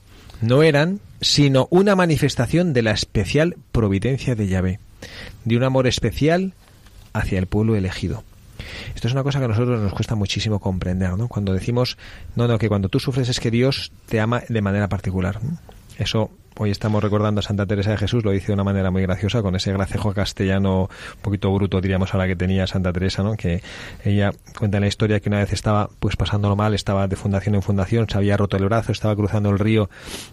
no eran sino una manifestación de la especial providencia de Yahvé, de un amor especial hacia el pueblo elegido. Esto es una cosa que a nosotros nos cuesta muchísimo comprender, ¿no? Cuando decimos, no, no, que cuando tú sufres es que Dios te ama de manera particular. Eso Hoy estamos recordando a Santa Teresa de Jesús, lo dice de una manera muy graciosa, con ese gracejo castellano un poquito bruto, diríamos, a la que tenía Santa Teresa, ¿no? Que ella cuenta en la historia que una vez estaba pues pasándolo mal, estaba de fundación en fundación, se había roto el brazo, estaba cruzando el río,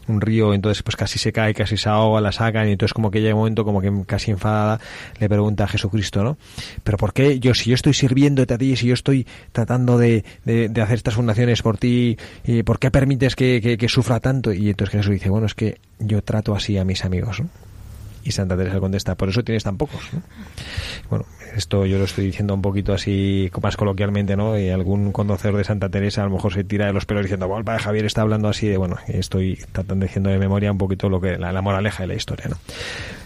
un río, entonces pues casi se cae, casi se ahoga, la sacan, y entonces como que llega un momento como que casi enfadada le pregunta a Jesucristo, ¿no? Pero ¿por qué yo, si yo estoy sirviéndote a ti, si yo estoy tratando de, de, hacer estas fundaciones por ti, y ¿por qué permites que, que, que sufra tanto? Y entonces Jesús dice, bueno, es que yo trato así a mis amigos. Y Santa Teresa contesta, por eso tienes tan pocos. Bueno, esto yo lo estoy diciendo un poquito así, más coloquialmente, ¿no? Y algún conocedor de Santa Teresa a lo mejor se tira de los pelos diciendo, bueno, Javier está hablando así de, bueno, estoy tratando diciendo de memoria un poquito lo que la, moraleja de la historia, ¿no?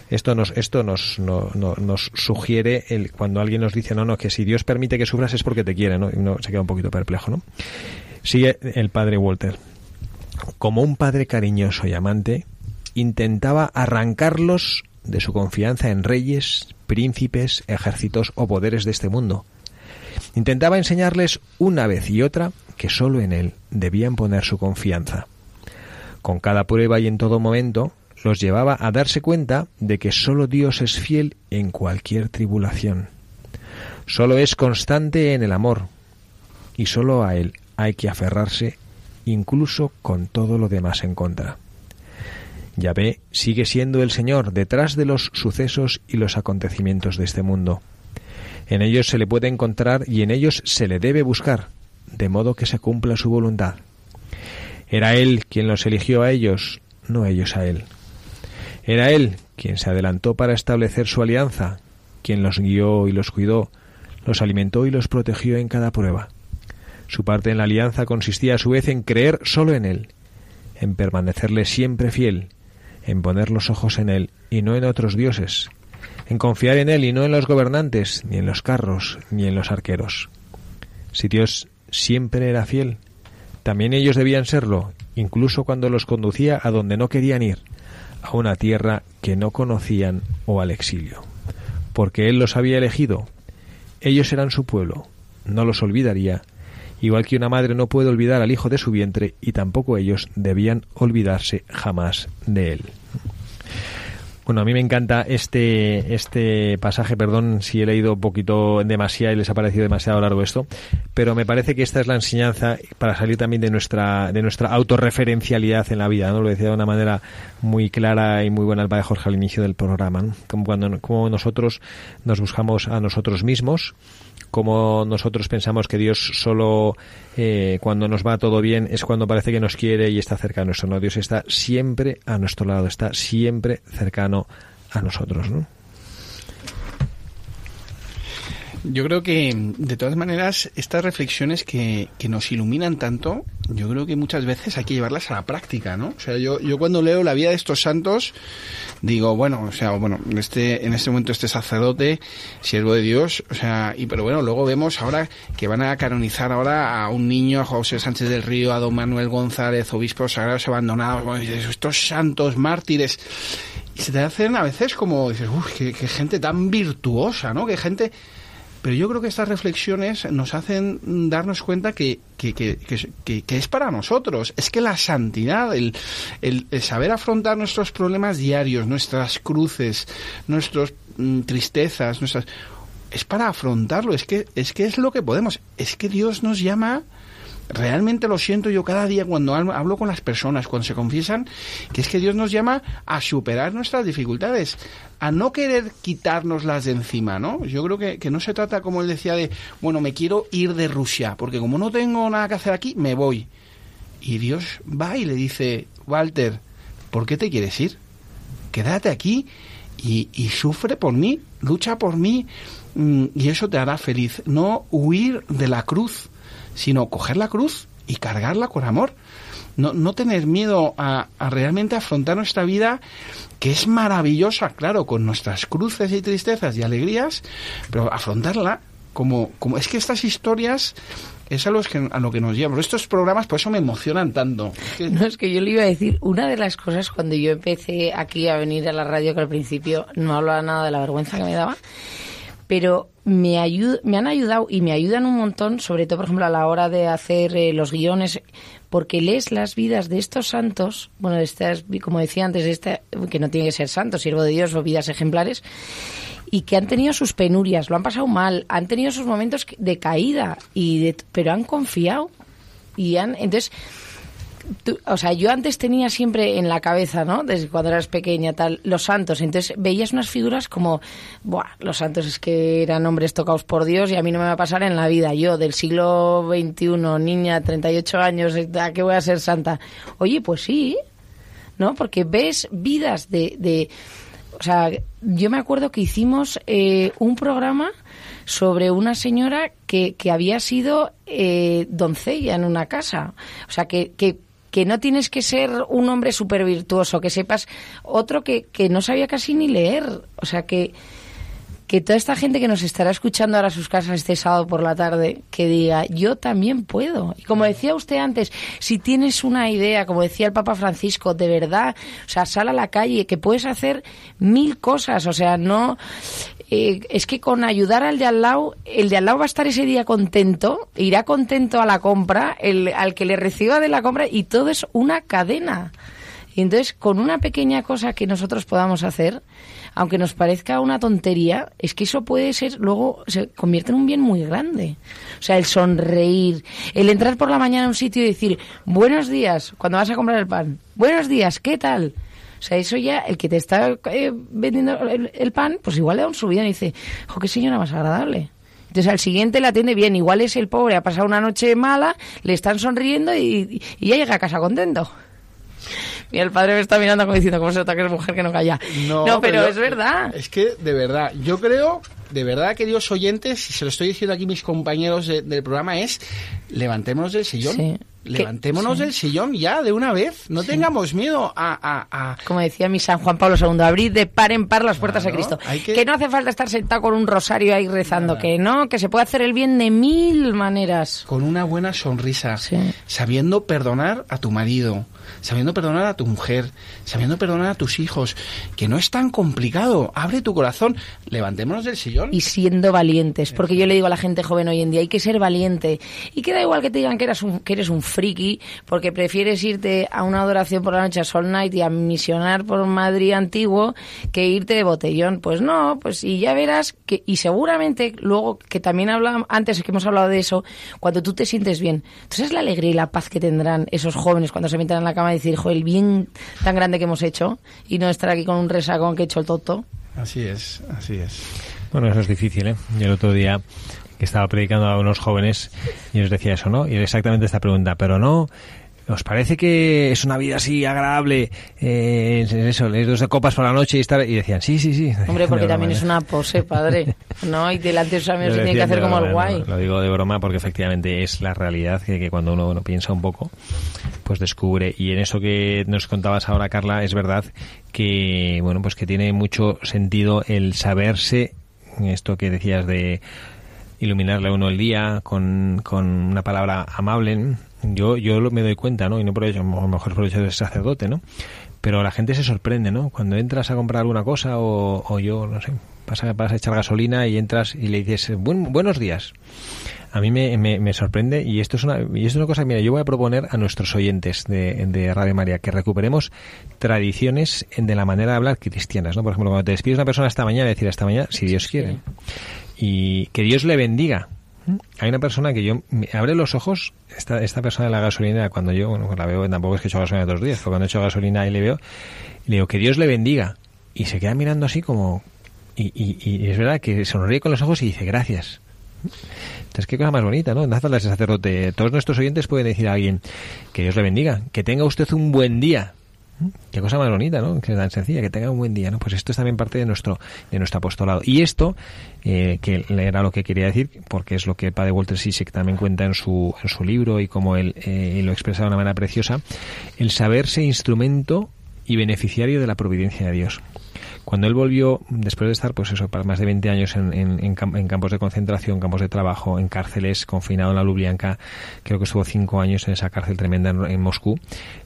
Esto nos, esto nos, nos sugiere el, cuando alguien nos dice, no, no, que si Dios permite que sufras es porque te quiere, ¿no? Y uno se queda un poquito perplejo, ¿no? Sigue el padre Walter. Como un padre cariñoso y amante, intentaba arrancarlos de su confianza en reyes, príncipes, ejércitos o poderes de este mundo. Intentaba enseñarles una vez y otra que sólo en él debían poner su confianza. Con cada prueba y en todo momento los llevaba a darse cuenta de que sólo Dios es fiel en cualquier tribulación. Sólo es constante en el amor y sólo a él hay que aferrarse incluso con todo lo demás en contra. Yahvé sigue siendo el Señor detrás de los sucesos y los acontecimientos de este mundo. En ellos se le puede encontrar y en ellos se le debe buscar, de modo que se cumpla su voluntad. Era Él quien los eligió a ellos, no ellos a Él. Era Él quien se adelantó para establecer su alianza, quien los guió y los cuidó, los alimentó y los protegió en cada prueba. Su parte en la alianza consistía a su vez en creer solo en Él, en permanecerle siempre fiel en poner los ojos en Él y no en otros dioses, en confiar en Él y no en los gobernantes, ni en los carros, ni en los arqueros. Si Dios siempre era fiel, también ellos debían serlo, incluso cuando los conducía a donde no querían ir, a una tierra que no conocían o al exilio. Porque Él los había elegido, ellos eran su pueblo, no los olvidaría, igual que una madre no puede olvidar al hijo de su vientre, y tampoco ellos debían olvidarse jamás de Él. Bueno, a mí me encanta este, este pasaje, perdón si he leído un poquito demasiado y les ha parecido demasiado largo esto, pero me parece que esta es la enseñanza para salir también de nuestra, de nuestra autorreferencialidad en la vida, ¿no? Lo decía de una manera muy clara y muy buena el padre Jorge al inicio del programa, Como cuando como nosotros nos buscamos a nosotros mismos, como nosotros pensamos que Dios solo eh, cuando nos va todo bien es cuando parece que nos quiere y está cerca de nosotros. No, Dios está siempre a nuestro lado, está siempre cercano a nosotros, ¿no? Yo creo que, de todas maneras, estas reflexiones que, que, nos iluminan tanto, yo creo que muchas veces hay que llevarlas a la práctica, ¿no? O sea, yo, yo cuando leo la vida de estos santos, digo, bueno, o sea, bueno, en este, en este momento este sacerdote, siervo de Dios, o sea, y pero bueno, luego vemos ahora que van a canonizar ahora a un niño, a José Sánchez del Río, a don Manuel González, obispos sagrados abandonados, bueno, estos santos mártires, se te hacen a veces como, dices, uff, qué, qué gente tan virtuosa, ¿no? Qué gente pero yo creo que estas reflexiones nos hacen darnos cuenta que, que, que, que es para nosotros. Es que la santidad, el, el, saber afrontar nuestros problemas diarios, nuestras cruces, nuestras mm, tristezas, nuestras es para afrontarlo, es que, es que es lo que podemos. Es que Dios nos llama realmente lo siento yo cada día cuando hablo con las personas, cuando se confiesan, que es que Dios nos llama a superar nuestras dificultades, a no querer quitárnoslas de encima, ¿no? Yo creo que, que no se trata, como él decía, de, bueno, me quiero ir de Rusia, porque como no tengo nada que hacer aquí, me voy. Y Dios va y le dice, Walter, ¿por qué te quieres ir? Quédate aquí y, y sufre por mí, lucha por mí, mm, y eso te hará feliz. No huir de la cruz sino coger la cruz y cargarla con amor. No, no tener miedo a, a, realmente afrontar nuestra vida, que es maravillosa, claro, con nuestras cruces y tristezas y alegrías, pero afrontarla como, como es que estas historias es a, los que, a lo que nos llevan. Estos programas, por eso me emocionan tanto. No, es que yo le iba a decir, una de las cosas cuando yo empecé aquí a venir a la radio, que al principio no hablaba nada de la vergüenza que me daba, pero me, ayud me han ayudado y me ayudan un montón, sobre todo, por ejemplo, a la hora de hacer eh, los guiones, porque lees las vidas de estos santos, bueno, estas, como decía antes, de esta, que no tiene que ser santos, siervo de Dios o vidas ejemplares, y que han tenido sus penurias, lo han pasado mal, han tenido sus momentos de caída, y de, pero han confiado. Y han, entonces, Tú, o sea, yo antes tenía siempre en la cabeza, ¿no? Desde cuando eras pequeña, tal, los santos. Entonces veías unas figuras como, Buah, los santos es que eran hombres tocados por Dios y a mí no me va a pasar en la vida. Yo, del siglo XXI, niña, 38 años, ¿a qué voy a ser santa? Oye, pues sí, ¿no? Porque ves vidas de. de o sea, yo me acuerdo que hicimos eh, un programa sobre una señora que, que había sido eh, doncella en una casa. O sea, que, que que no tienes que ser un hombre súper virtuoso, que sepas otro que, que no sabía casi ni leer. O sea, que, que toda esta gente que nos estará escuchando ahora a sus casas este sábado por la tarde, que diga, yo también puedo. Y como decía usted antes, si tienes una idea, como decía el Papa Francisco, de verdad, o sea, sal a la calle, que puedes hacer mil cosas, o sea, no... Eh, es que con ayudar al de al lado, el de al lado va a estar ese día contento, irá contento a la compra, el, al que le reciba de la compra, y todo es una cadena. Y entonces, con una pequeña cosa que nosotros podamos hacer, aunque nos parezca una tontería, es que eso puede ser, luego se convierte en un bien muy grande. O sea, el sonreír, el entrar por la mañana a un sitio y decir, buenos días, cuando vas a comprar el pan, buenos días, ¿qué tal? O sea, eso ya, el que te está eh, vendiendo el, el, pan, pues igual le da un subidón y dice, jo, qué señora más agradable. Entonces al siguiente la atiende bien. Igual es el pobre, ha pasado una noche mala, le están sonriendo y, y ya llega a casa contento. Y el padre me está mirando como diciendo, ¿cómo se nota que es mujer que no calla? No, no pero, pero, es verdad. Es que, de verdad, yo creo, de verdad, queridos oyentes, y se lo estoy diciendo aquí mis compañeros de, del programa, es levantémonos del sillón. Sí. Levantémonos sí. del sillón ya de una vez. No sí. tengamos miedo a, a, a, Como decía mi San Juan Pablo II, abrir de par en par las puertas de Cristo. Que... que... no hace falta estar sentado con un rosario ahí rezando, que no, que se puede hacer el bien de mil maneras. Con una buena sonrisa, sabiendo perdonar a tu marido, sabiendo perdonar a tu mujer, sabiendo perdonar a tus hijos, que no es tan complicado. Abre tu corazón, levantémonos del sillón. Y siendo valientes, porque yo le digo a la gente joven hoy en día, hay que ser valiente. Y queda igual que te digan que eres un, que eres un friki, porque prefieres irte a una adoración por la noche a Sol Night y a misionar por Madrid antiguo que irte de botellón. Pues no, pues y ya verás que, y seguramente luego, que también hablamos, antes que hemos hablado de eso, cuando tú te sientes bien, entonces la alegría y la paz que tendrán esos jóvenes cuando se metan en la cama y decir, jo, el bien tan grande que hemos hecho y no estar aquí con un resacón que he hecho el toto. Así es, así es. Bueno, eso es difícil, ¿eh? Yo el otro día que estaba predicando a unos jóvenes y les decía eso, ¿no? Y era exactamente esta pregunta, pero no, ¿os parece que es una vida así agradable? Eh, eso, leer dos de copas por la noche y estar... Y decían, sí, sí, sí. Hombre, porque también es una pose, padre. ¿No? Y delante de sus amigos se tiene que hacer como el guay. no, Lo digo de broma porque efectivamente es la realidad que, que cuando uno, uno piensa un poco, pues descubre. Y en eso que nos contabas ahora, Carla, es verdad que, bueno, pues que tiene mucho sentido el saberse, esto que decías de iluminarle a uno el día con, con una palabra amable. Yo, yo me doy cuenta, ¿no? Y no por ello, a lo mejor por el hecho de ser sacerdote, ¿no? Pero la gente se sorprende, ¿no? Cuando entras a comprar alguna cosa o, o yo, no sé, vas a, vas a echar gasolina y entras y le dices, "Buen- buenos días. A mí me, me, me sorprende y esto es una y esto es una cosa, mira, yo voy a proponer a nuestros oyentes de, de Radio María que recuperemos tradiciones de la manera de hablar cristianas, ¿no? Por ejemplo, cuando te despides una persona esta mañana, decir esta mañana, si Dios quiere. Y que Dios le bendiga. Hay una persona que yo me abre los ojos, esta, esta persona de la gasolina, cuando yo, bueno, la veo, tampoco es que he hecho gasolina todos días, pero cuando he hecho gasolina y le veo, le digo que Dios le bendiga. Y se queda mirando así como, y, y, y es verdad que sonríe con los ojos y dice gracias. Entonces, qué cosa más bonita, ¿no? Ser sacerdote. Todos nuestros oyentes pueden decir a alguien que Dios le bendiga, que tenga usted un buen día. Qué cosa más bonita, ¿no? Que es tan sencilla, que tenga un buen día, ¿no? Pues esto es también parte de nuestro, de nuestro apostolado. Y esto, eh, que era lo que quería decir, porque es lo que padre Walter Sisek también cuenta en su, en su libro y como él eh, lo expresa de una manera preciosa, el saberse instrumento y beneficiario de la providencia de Dios. Cuando él volvió, después de estar, pues eso, para más de 20 años en, en- en cam- en campos de concentración, campos de trabajo, en cárceles, confinado en la Lublianka, creo que estuvo cinco años en esa cárcel tremenda en, Moscú,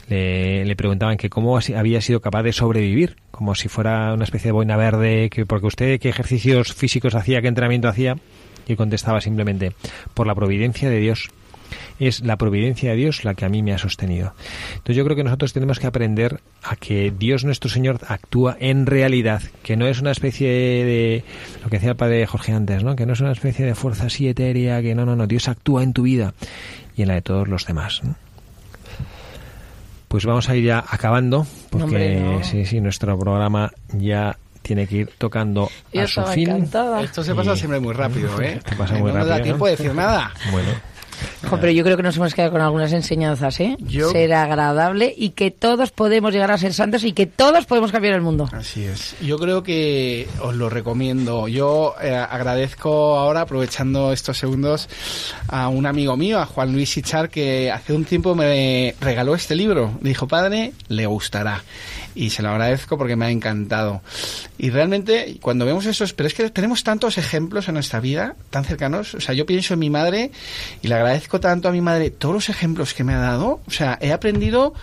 le, le preguntaban que cómo había sido capaz de sobrevivir, como si fuera una especie de boina verde, que porque usted qué ejercicios físicos hacía, qué entrenamiento hacía, y contestaba simplemente, por la providencia de Dios es la providencia de Dios la que a mí me ha sostenido. Entonces yo creo que nosotros tenemos que aprender a que Dios nuestro Señor actúa en realidad, que no es una especie de lo que decía el padre Jorge antes, ¿no? Que no es una especie de fuerza así etérea, que no, no, no, Dios actúa en tu vida y en la de todos los demás. ¿no? Pues vamos a ir ya acabando, porque Hombre, no. sí, sí, nuestro programa ya tiene que ir tocando Yo a su fin. encantada. Esto se pasa Y- siempre muy rápido, ¿eh? Esto pasa muy no nos da rápido, tiempo ¿no? de decir nada. Bueno, Jo, pero yo creo que nos hemos quedado con algunas enseñanzas, ¿eh? Yo- Ser agradable y que todos podemos llegar a ser santos y que todos podemos cambiar el mundo. Así es. Yo creo que os lo recomiendo. Yo eh, agradezco ahora, aprovechando estos segundos, a un amigo mío, a Juan Luis Ichar, que hace un tiempo me regaló este libro. Me dijo, padre, le gustará. Y se lo agradezco porque me ha encantado. Y realmente, cuando vemos esos... Pero es que tenemos tantos ejemplos en nuestra vida, tan cercanos. O sea, yo pienso en mi madre y le agradezco tanto a mi madre todos los ejemplos que me ha dado. O sea, he aprendido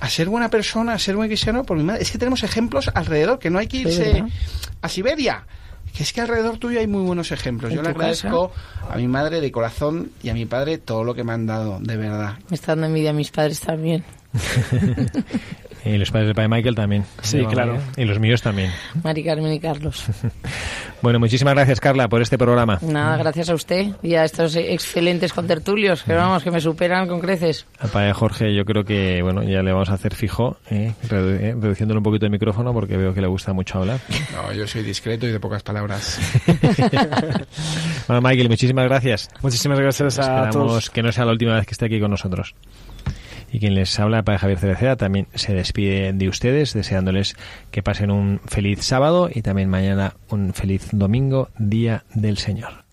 a ser buena persona, a ser buen cristiano por mi madre. Es que tenemos ejemplos alrededor, que no hay que irse a Siberia. Que es que alrededor tuyo hay muy buenos ejemplos. ¿En Yo le agradezco a mi madre de corazón y a mi padre todo lo que me han dado, de verdad. Me está dando envidia a mis padres también. y los padres del padre Michael también. Sí, claro. María. Y los míos también. Mari Carmen y Carlos. Bueno, muchísimas gracias, Carla, por este programa. Nada, gracias a usted y a estos excelentes contertulios que vamos, que me superan con creces. Al padre Jorge, yo creo que, bueno, ya le vamos a hacer fijo, ¿eh? Redu- eh, reduciéndole un poquito el micrófono porque veo que le gusta mucho hablar. No, yo soy discreto y de pocas palabras. Bueno, Michael, muchísimas gracias. Muchísimas gracias a Esperamos todos. que no sea la última vez que esté aquí con nosotros. Y quien les habla, padre Javier Cereceda, también se despide de ustedes, deseándoles que pasen un feliz sábado y también mañana un feliz domingo, Día del. Señor,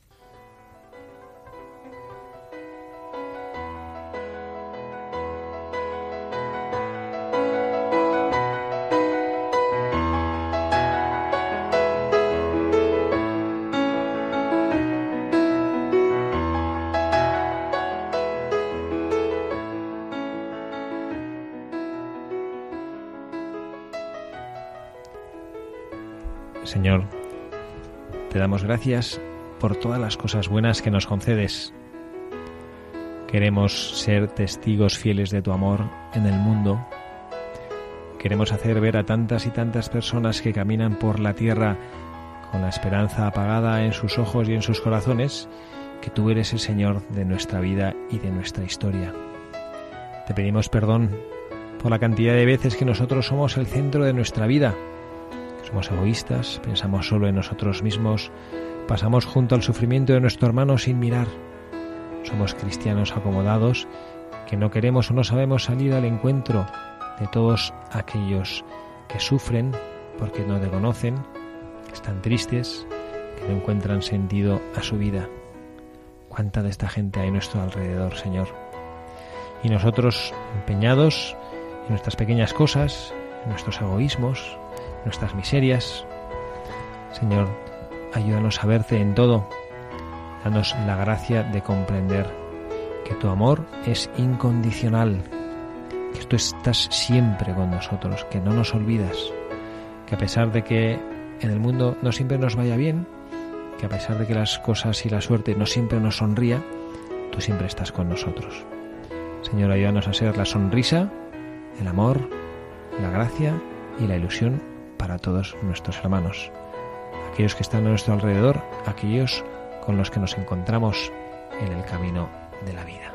gracias por todas las cosas buenas que nos concedes. Queremos ser testigos fieles de tu amor en el mundo. Queremos hacer ver a tantas y tantas personas que caminan por la tierra con la esperanza apagada en sus ojos y en sus corazones, que tú eres el Señor de nuestra vida y de nuestra historia. Te pedimos perdón por la cantidad de veces que nosotros somos el centro de nuestra vida. Somos egoístas, pensamos solo en nosotros mismos, pasamos junto al sufrimiento de nuestro hermano sin mirar. Somos cristianos acomodados que no queremos o no sabemos salir al encuentro de todos aquellos que sufren porque no te conocen, que están tristes, que no encuentran sentido a su vida. ¿Cuánta de esta gente hay a nuestro alrededor, Señor? Y nosotros empeñados en nuestras pequeñas cosas, en nuestros egoísmos, en nuestras miserias. Señor, ayúdanos a verte en todo. Danos la gracia de comprender que tu amor es incondicional, que tú estás siempre con nosotros, que no nos olvidas, que a pesar de que en el mundo no siempre nos vaya bien, que a pesar de que las cosas y la suerte no siempre nos sonría, tú siempre estás con nosotros. Señor, ayúdanos a ser la sonrisa, el amor, la gracia y la ilusión para todos nuestros hermanos, aquellos que están a nuestro alrededor, aquellos con los que nos encontramos en el camino de la vida.